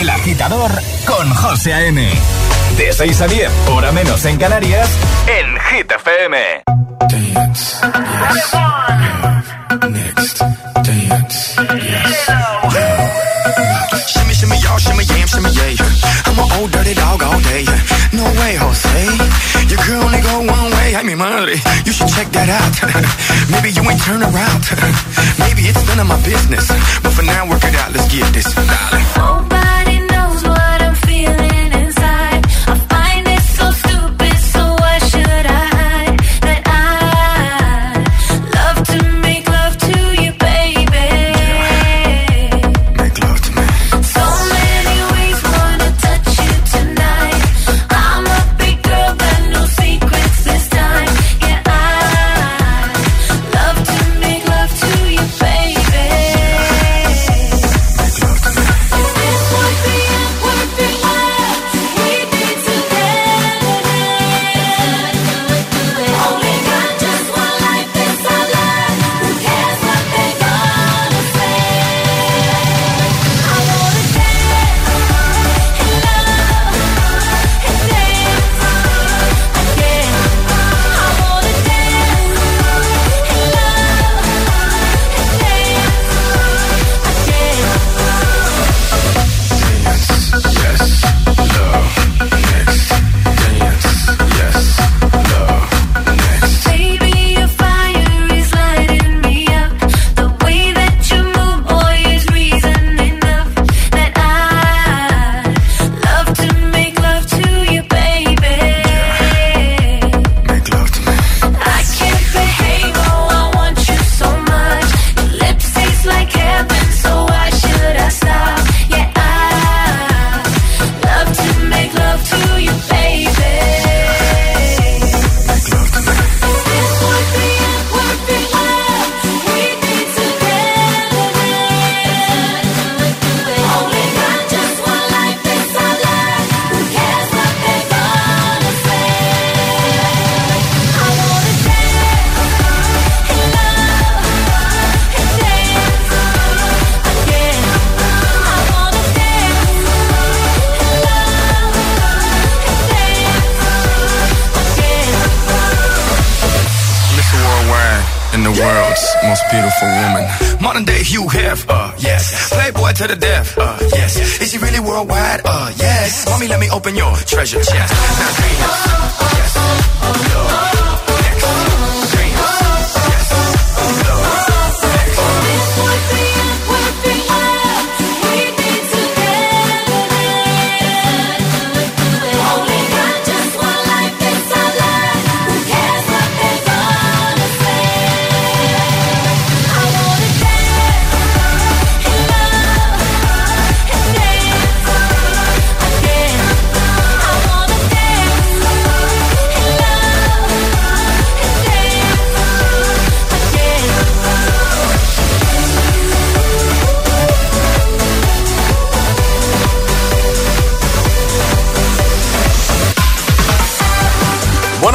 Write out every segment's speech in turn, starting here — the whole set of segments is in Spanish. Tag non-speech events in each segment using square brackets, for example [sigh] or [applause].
El agitador con José A.M. De 6 a 10, hora menos en Canarias, en Hit FM. Dance, yes, next, dance, yes. Shimmy, shimmy, y'all, shimmy, yam, shimmy, yeah. I'm an old dirty dog all day. No way, Jose. Your girl only go one way. I mean, money. You should check that out. [laughs] Maybe you ain't turn around. [laughs] Maybe it's none of my business. But for now, work it out. Let's get this, darling.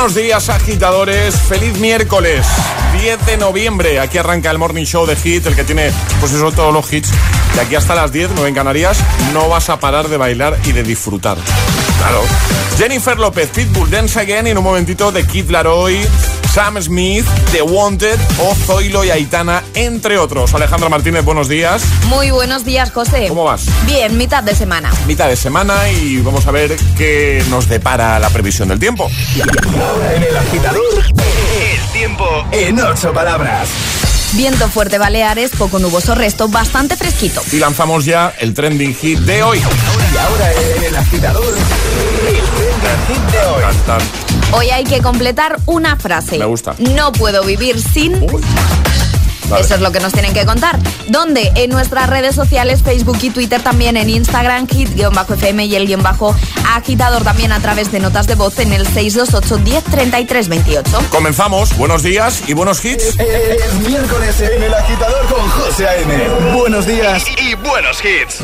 Buenos días, agitadores. Feliz miércoles, 10 de noviembre. Aquí arranca el Morning Show de Hit, el que tiene, pues eso, todos los hits. De aquí hasta las 10, 9 en Canarias, no vas a parar de bailar y de disfrutar. Claro. Jennifer López, Pitbull, Dance Again y en un momentito de Kid Laroi, Sam Smith, The Wanted o Zoilo y Aitana, entre otros. Alejandra Martínez, buenos días. Muy buenos días, José. ¿Cómo vas? Bien, mitad de semana. Mitad de semana y vamos a ver qué nos depara la previsión del tiempo. En el agitador, el tiempo en ocho palabras. Viento fuerte Baleares, poco nuboso resto, bastante fresquito. Y lanzamos ya el trending hit de hoy. Y ahora en el agitador, el trending hit de hoy. Hoy hay que completar una frase. Me gusta. No puedo vivir sin... Vale. Eso es lo que nos tienen que contar. ¿Dónde? En nuestras redes sociales, Facebook y Twitter, también en Instagram, hit-fm y el guion bajo agitador también a través de notas de voz en el 628 10 33 28. Comenzamos. Buenos días y buenos hits. Es miércoles en el agitador con José A.M. Buenos días y buenos hits.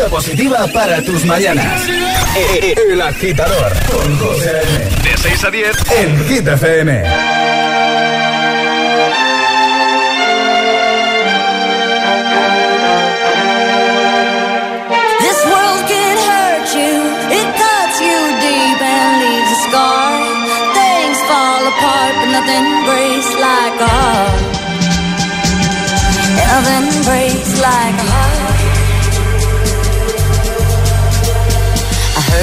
Energía positiva para tus mañanas. El agitador con José. De 6 a 10, en Hit FM. This world can hurt you, it cuts you deep and leaves a scar. Things fall apart, but nothing breaks like a. Nothing breaks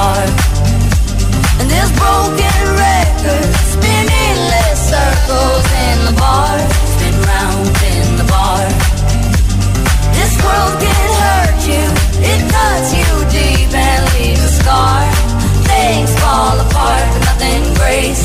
dark. And this broken record spinning less circles in the bar, spin round in the bar. This world can hurt you, it cuts you deep and leaves a scar. Things fall apart, but nothing breaks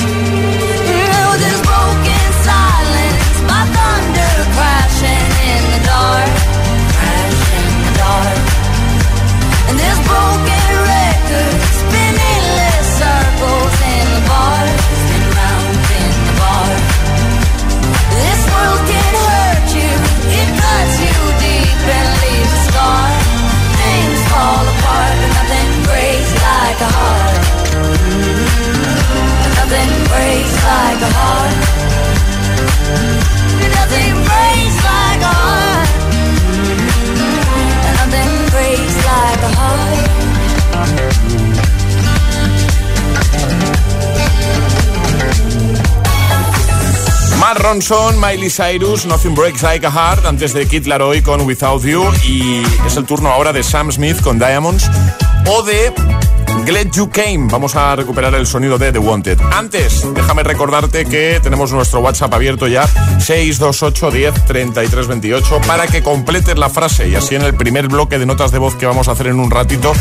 Ronson, Miley Cyrus, Nothing Breaks Like a Heart, antes de Kid Laroi con Without You. Y es el turno ahora de Sam Smith con Diamonds o de Glad You Came. Vamos a recuperar el sonido de The Wanted. Antes, déjame recordarte que tenemos nuestro WhatsApp abierto ya, 628 10 33 28, para que completes la frase y así en el primer bloque de notas de voz que vamos a hacer en un ratito,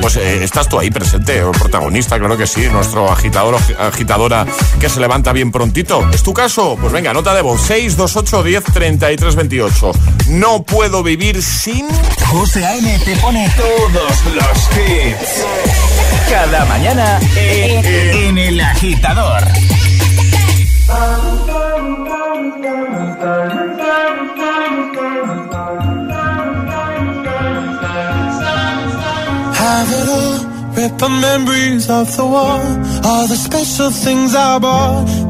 pues eh, estás tú ahí presente, o protagonista, claro que sí, nuestro agitador o agitadora que se levanta bien prontito. ¿Es tu caso? Pues venga, nota de voz, 628 10 33 28. No puedo vivir sin... José A.M. te pone todos los hits. Cada mañana en, en el agitador. Have it all, rip memories of the war. All the special things I bought,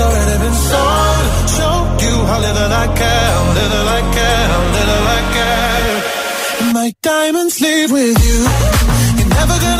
Already been sold. Show you how little I care, little I care, little I care. My diamonds leave with you. You're never gonna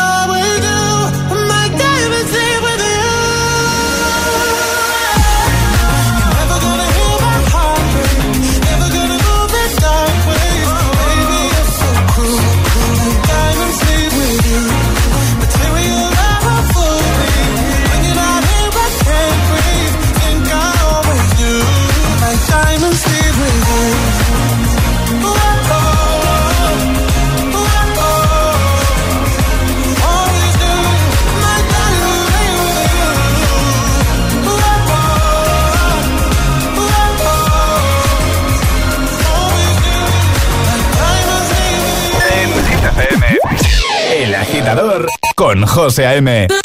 con José A.M.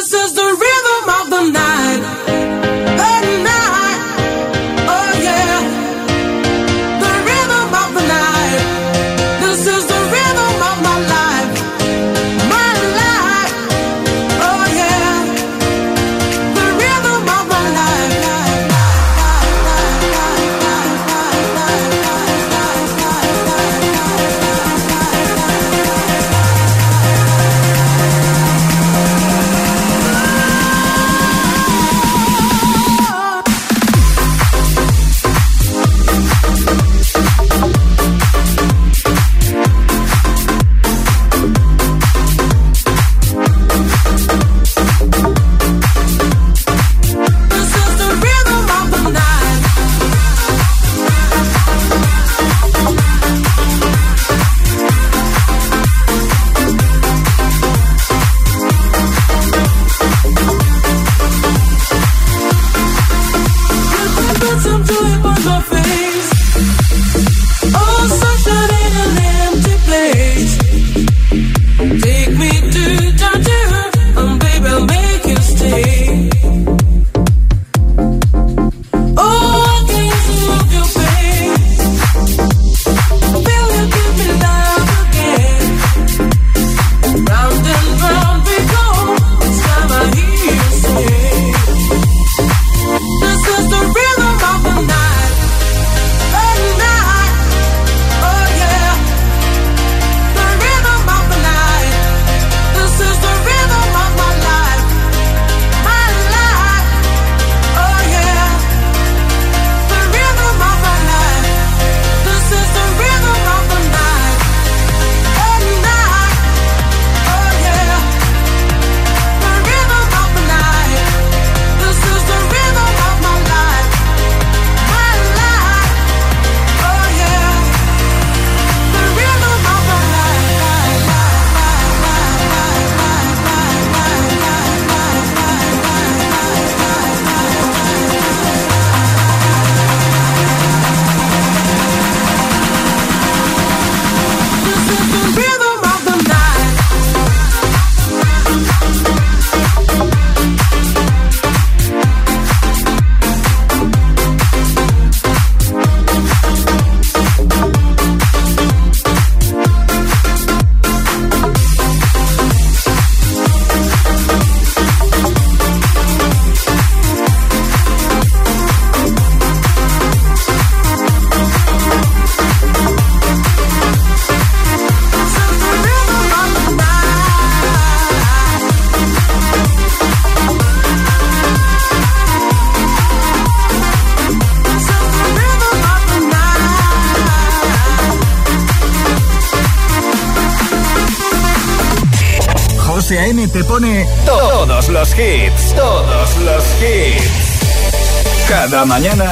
José A.M. te pone todos los hits, todos los hits. Cada mañana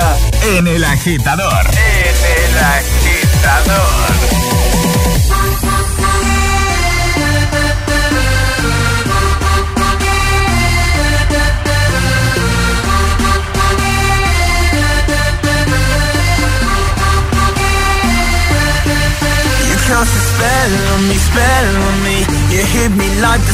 en el agitador. En el agitador. cast a spell on me, spell on me. You hit me like the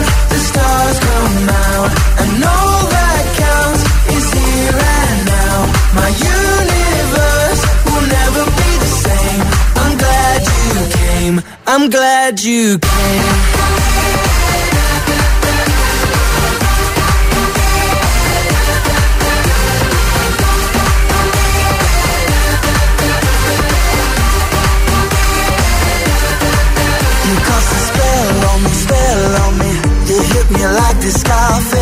the stars come out, and all that counts is here and now. My universe will never be the same. I'm glad you came. I'm glad you came. The sky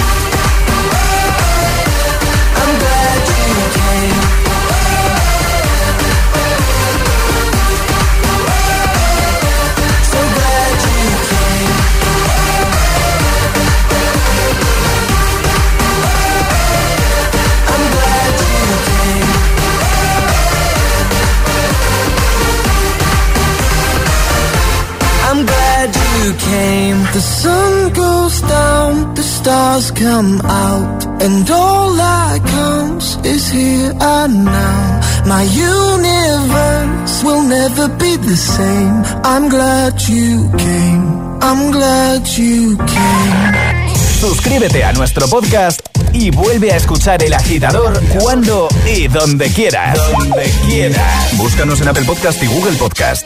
You came. The sun goes down, the stars come out, and all that counts is here and now. My universe will never be the same. I'm glad you came. I'm glad you came. Suscríbete a nuestro podcast y vuelve a escuchar El Agitador cuando y donde quieras. Donde quieras. Búscanos en Apple Podcast y Google Podcast.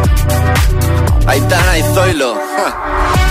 Aitana y Zoilo. ja.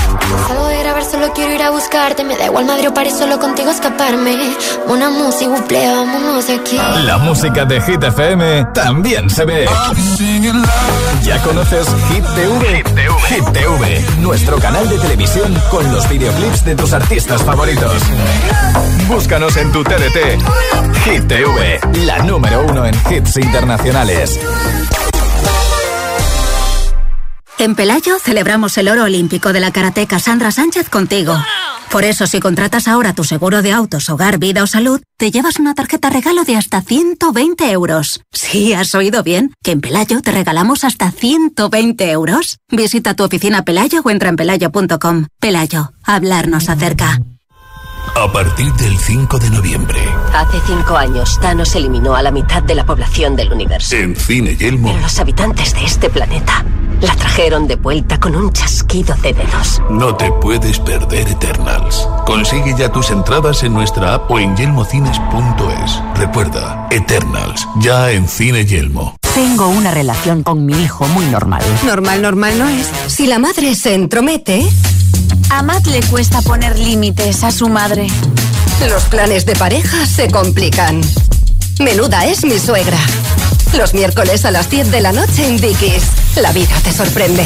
Salgo de grabar, solo quiero ir a buscarte. Me da igual Madrid o París, solo contigo escaparme. Una música, buple, vámonos de aquí. La música de Hit FM también se ve. ¿Ya conoces Hit TV? Hit TV, nuestro canal de televisión con los videoclips de tus artistas favoritos. Búscanos en tu TDT. Hit TV, la número uno en hits internacionales. En Pelayo celebramos el oro olímpico de la karateca Sandra Sánchez contigo. Por eso, si contratas ahora tu seguro de autos, hogar, vida o salud, te llevas una tarjeta regalo de hasta 120 euros. Sí, has oído bien, que en Pelayo te regalamos hasta 120 euros. Visita tu oficina Pelayo o entra en pelayo.com. Pelayo, hablarnos acerca. A partir del 5 de noviembre, Hace cinco años, Thanos eliminó a la mitad de la población del universo. en Cine Yelmo, Pero los habitantes de este planeta la trajeron de vuelta con un chasquido de dedos. no te puedes perder Eternals. Consigue ya tus entradas en nuestra app o en yelmocines.es. Recuerda, Eternals, ya en Cine Yelmo. Tengo una relación con mi hijo muy normal. Normal, normal no es. Si la madre se entromete, A Matt le cuesta poner límites a su madre. los planes de pareja se complican. Menuda es mi suegra. Los miércoles a las 10 de la noche en Dickies. La vida te sorprende.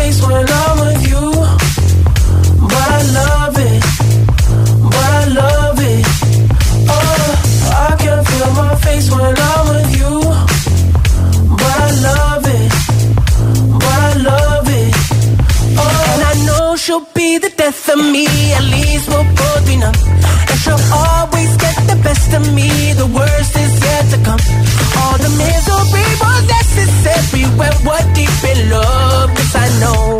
face when I'm with you, but I love it, but I love it. Oh, I can feel my face when I'm with you, but I love it, but I love it. Oh, and I know she'll be the death of me. At least we'll both be numb. And she'll always get the best of me. The worst is yet to come. All the misery was necessary we're deep in love know.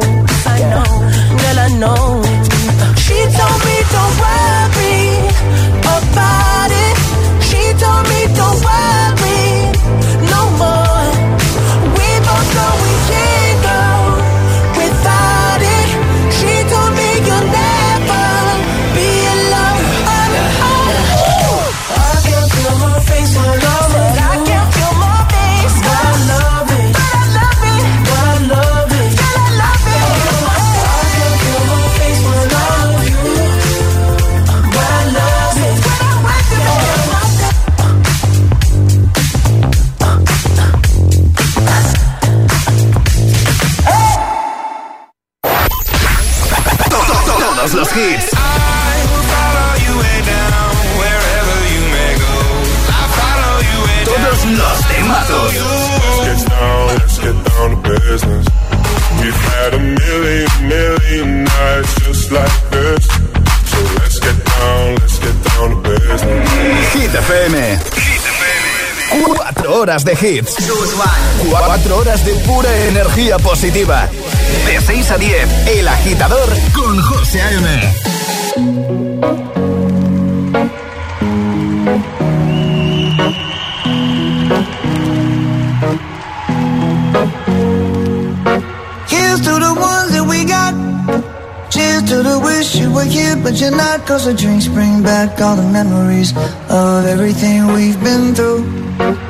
Horas de hits. Cuatro horas de pura energía positiva. De 6 a 10, El Agitador con José A.M. Here's to the ones that we got. Cheers to the wish you were here, but you're not. Cause the drinks bring back all the memories of everything we've been through.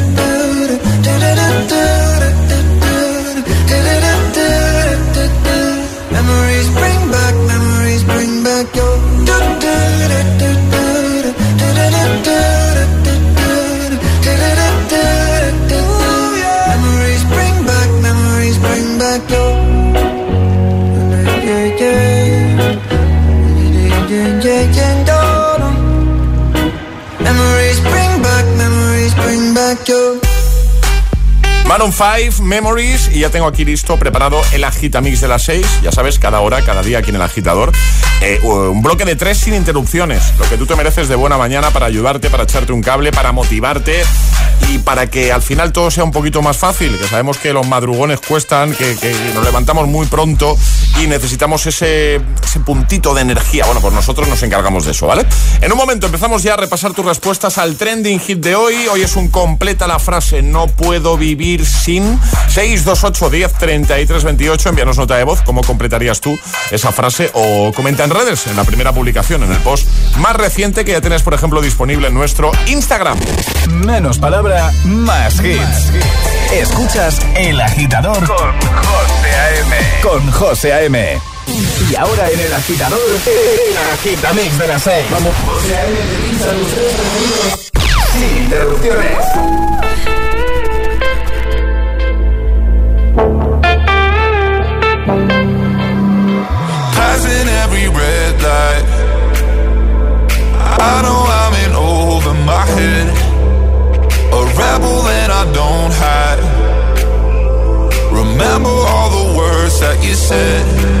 Maroon 5, Memories, y ya tengo aquí listo, preparado el agitamix de las 6. Ya sabes, cada hora, cada día aquí en el agitador. Eh, un bloque de tres sin interrupciones. Lo que tú te mereces de buena mañana para ayudarte, para echarte un cable, para motivarte y para que al final todo sea un poquito más fácil. Que sabemos que los madrugones cuestan, que, nos levantamos muy pronto y necesitamos ese, puntito de energía. Bueno, pues nosotros nos encargamos de eso, ¿vale? En un momento empezamos ya a repasar tus respuestas al trending hit de hoy. Hoy es un completa la frase no puedo vivir sin 628 10 33 28. Envíanos nota de voz. ¿Cómo completarías tú esa frase? O comenta en redes, en la primera publicación, en el post más reciente que ya tienes, por ejemplo, disponible en nuestro Instagram. Menos palabra, más hits. Escuchas El Agitador con José A.M. Con José A.M. Y ahora en El Agitador, El Agitamix de las 6. Vamos, José A.M. te sin interrupciones. Passing every red light. I know rebel that I don't hide. Remember all the words that you said.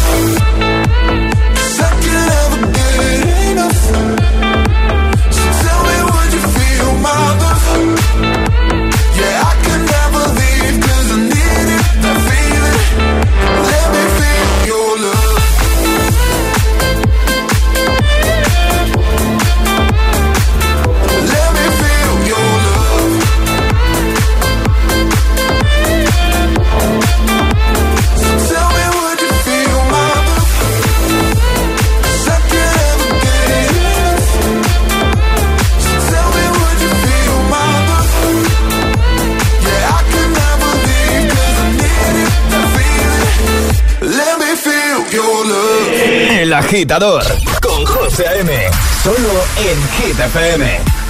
agitador con José A.M. Solo en Hit FM.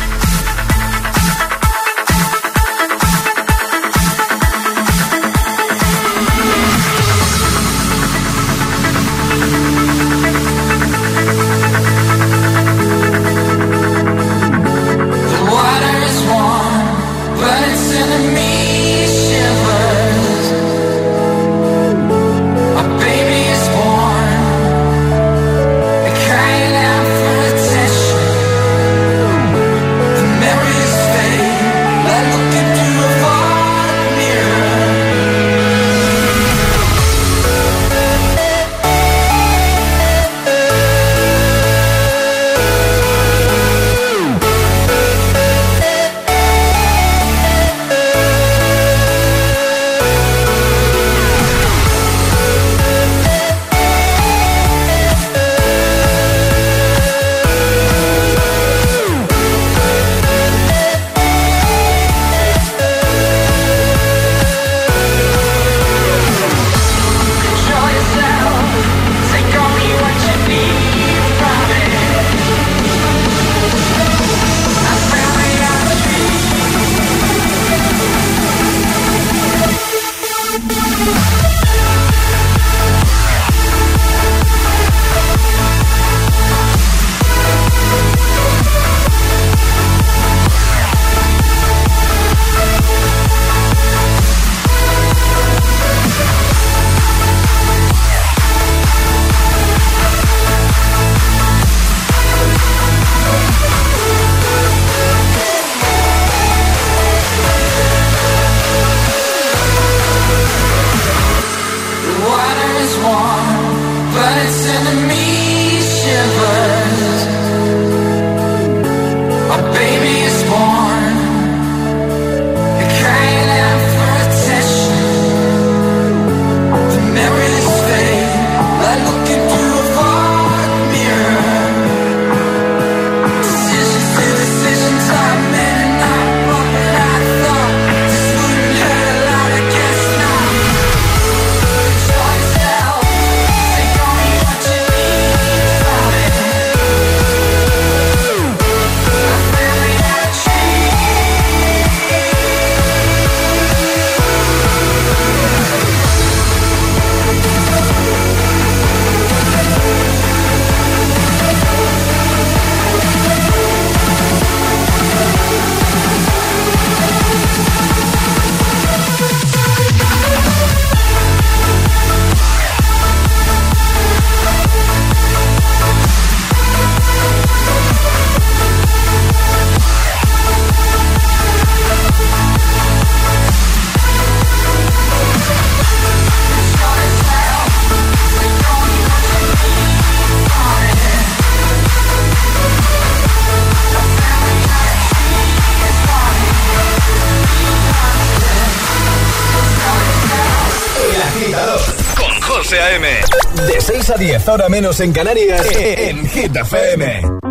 a 10, ahora menos en Canarias, eh, eh, en Hit FM.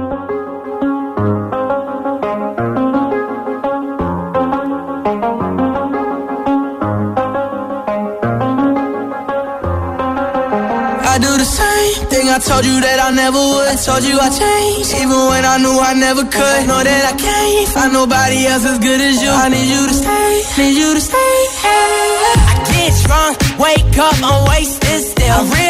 I told you that I never would. I told you I changed, even when I knew I never could. Know that I can't find nobody else as good as you. I need you to stay, need you to stay. Hey. I get drunk, wake up, I'm wasted still. I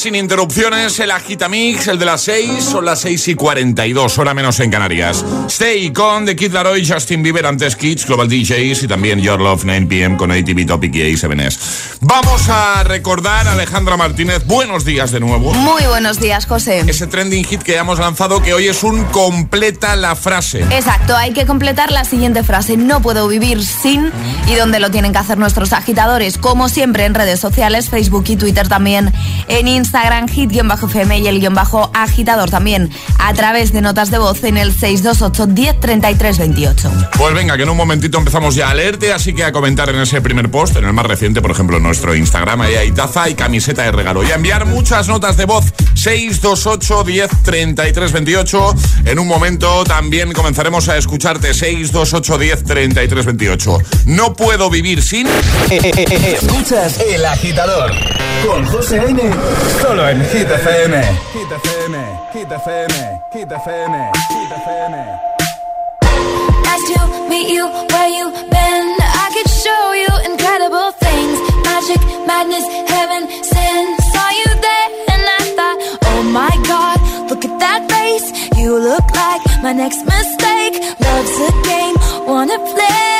Sin interrupciones, el Agitamix, el de las 6, son las 6 y 42, hora menos en Canarias. Stay con The Kid Laroi, Justin Bieber, antes Kids, Global DJs y también Your Love 9pm con ATV Topic y A7S. Vamos a recordar a Alejandra Martínez, buenos días de nuevo. Muy buenos días, José. Ese trending hit que hemos lanzado que hoy es un completa la frase. Exacto, hay que completar la siguiente frase. No puedo vivir sin. ¿Y dónde lo tienen que hacer nuestros agitadores? Como siempre en redes sociales, Facebook y Twitter también. En Instagram, hit-fm y el guion bajo agitador también. A través de notas de voz en el 628 10 33 28. Pues venga, que en un momentito empezamos ya a leerte, así que a comentar en ese primer post, en el más reciente, por ejemplo, en nuestro Instagram, ahí hay taza y camiseta de regalo. Y a enviar muchas notas de voz, 628 10 33 28. En un momento también comenzaremos a escucharte, 628 10 33 28. No puedo vivir sin... Escuchas El Agitador con José A.M. Solo en Hit FM. Hit FM, Hit FM, Hit FM, Hit FM. Nice to meet you where you been. I could show you incredible things. Magic, madness, heaven, sin. Saw you there and I thought, oh my god, look at that face. You look like my next mistake. Love's a game, wanna play.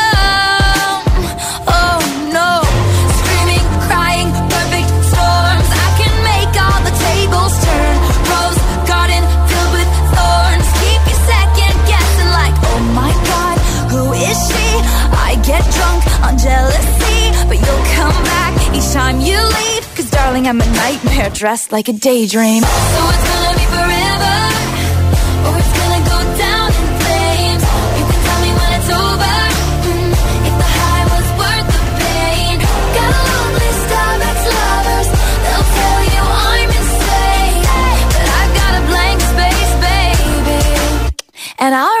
I get drunk on jealousy, but you'll come back each time you leave. Cause darling, I'm a nightmare dressed like a daydream. So it's gonna be forever, or it's gonna go down in flames. You can tell me when it's over. mm, if the high was worth the pain. Got a long list of ex-lovers. They'll tell you I'm insane, but I've got a blank space, baby. And I'll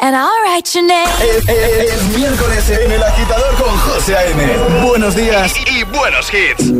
and I'll write your name. Es, es, es miércoles en El Agitador con José A.M. Buenos días y, y buenos hits.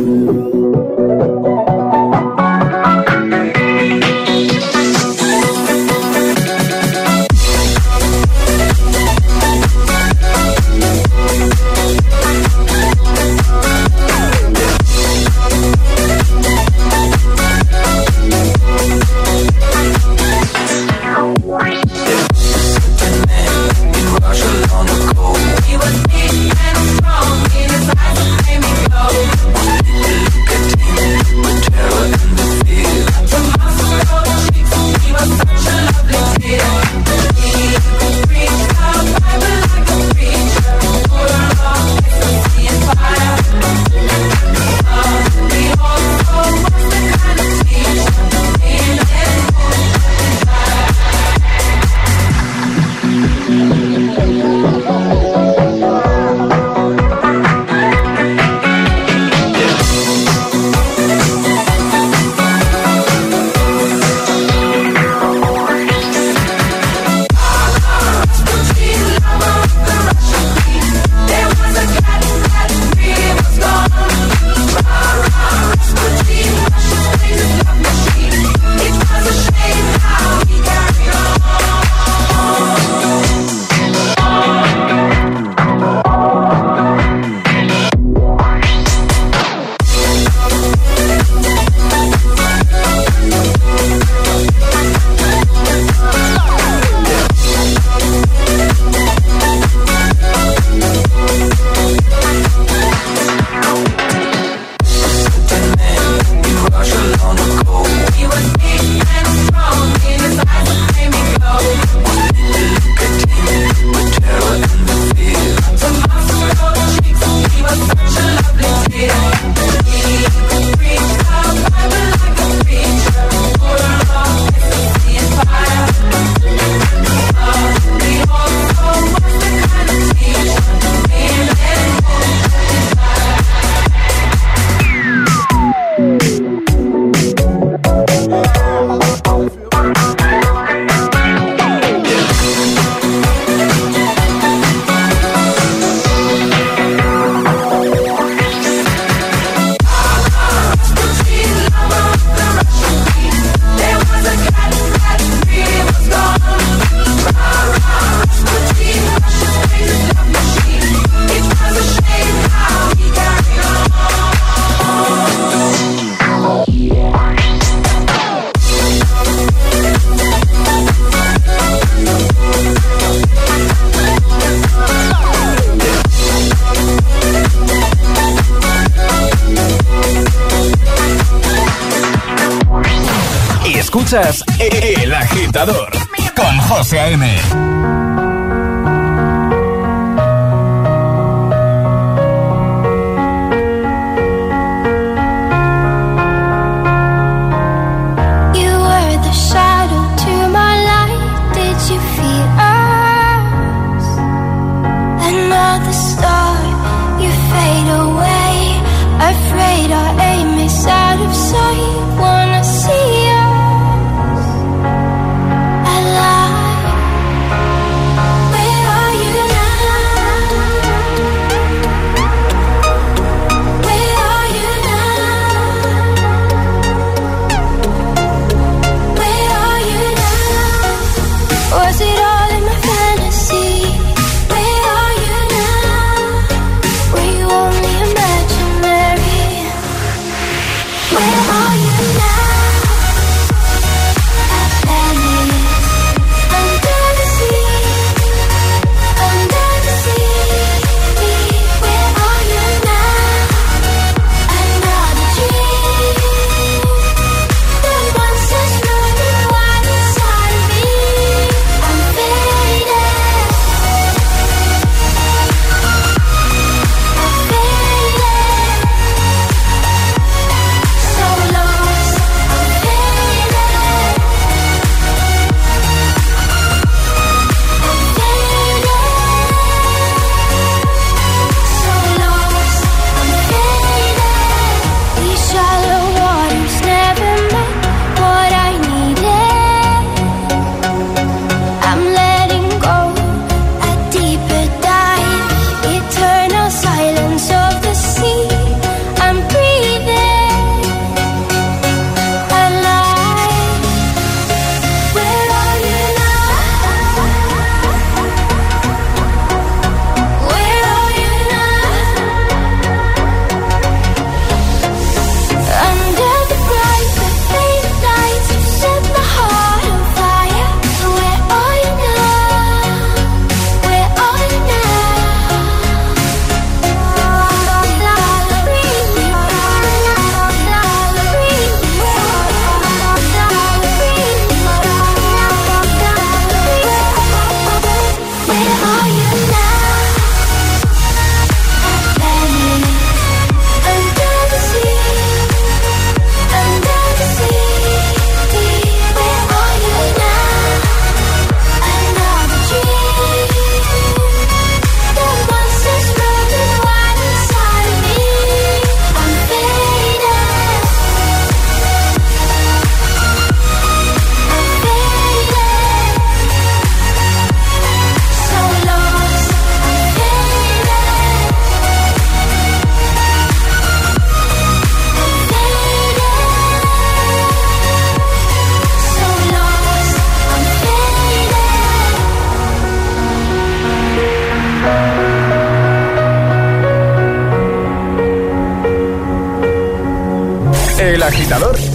success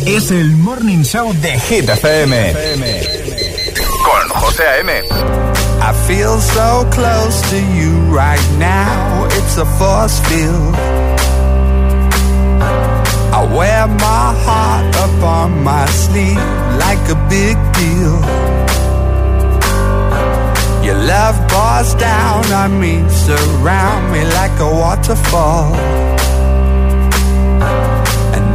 es el morning show de Hit FM. Con José A.M. I feel so close to you right now. It's a force field. I wear my heart up on my sleeve like a big deal. Your love pours down on me, surround me like a waterfall.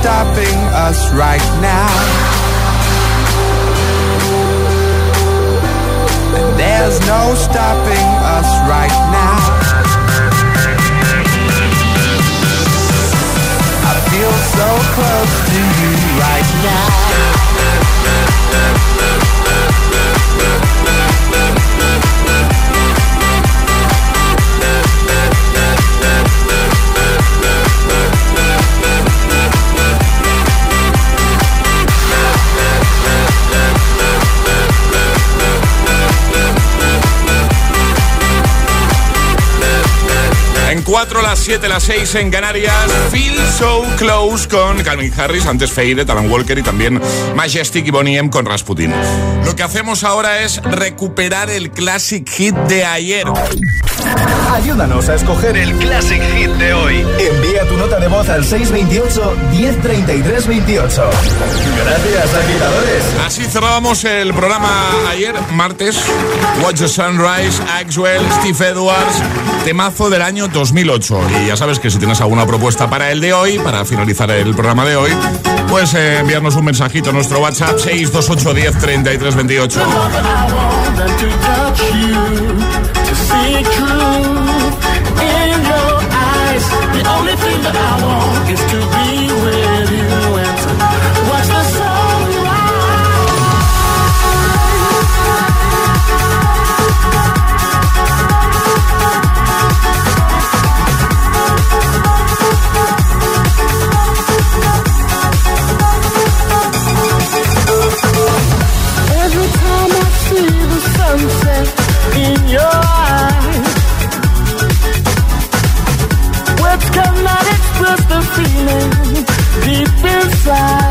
Stopping us right now. En 4, las 7, las 6 en Canarias. Feel So Close con Calvin Harris, antes Feire, Alan Walker y también Majestic y Bonnie M con Rasputin. Lo que hacemos ahora es recuperar el Classic Hit de ayer. Ayúdanos a escoger el Classic Hit de hoy. Envía tu nota de voz al 628 1033 28. Gracias, agitadores. Así cerrábamos el programa ayer, martes. Watch the Sunrise, Axwell, Steve Edwards, temazo del año 2008. Y ya sabes que si tienes alguna propuesta para el de hoy, para finalizar el programa de hoy, puedes eh, enviarnos un mensajito a nuestro WhatsApp 628 to see truth in your eyes. The only thing that I want is to be. fly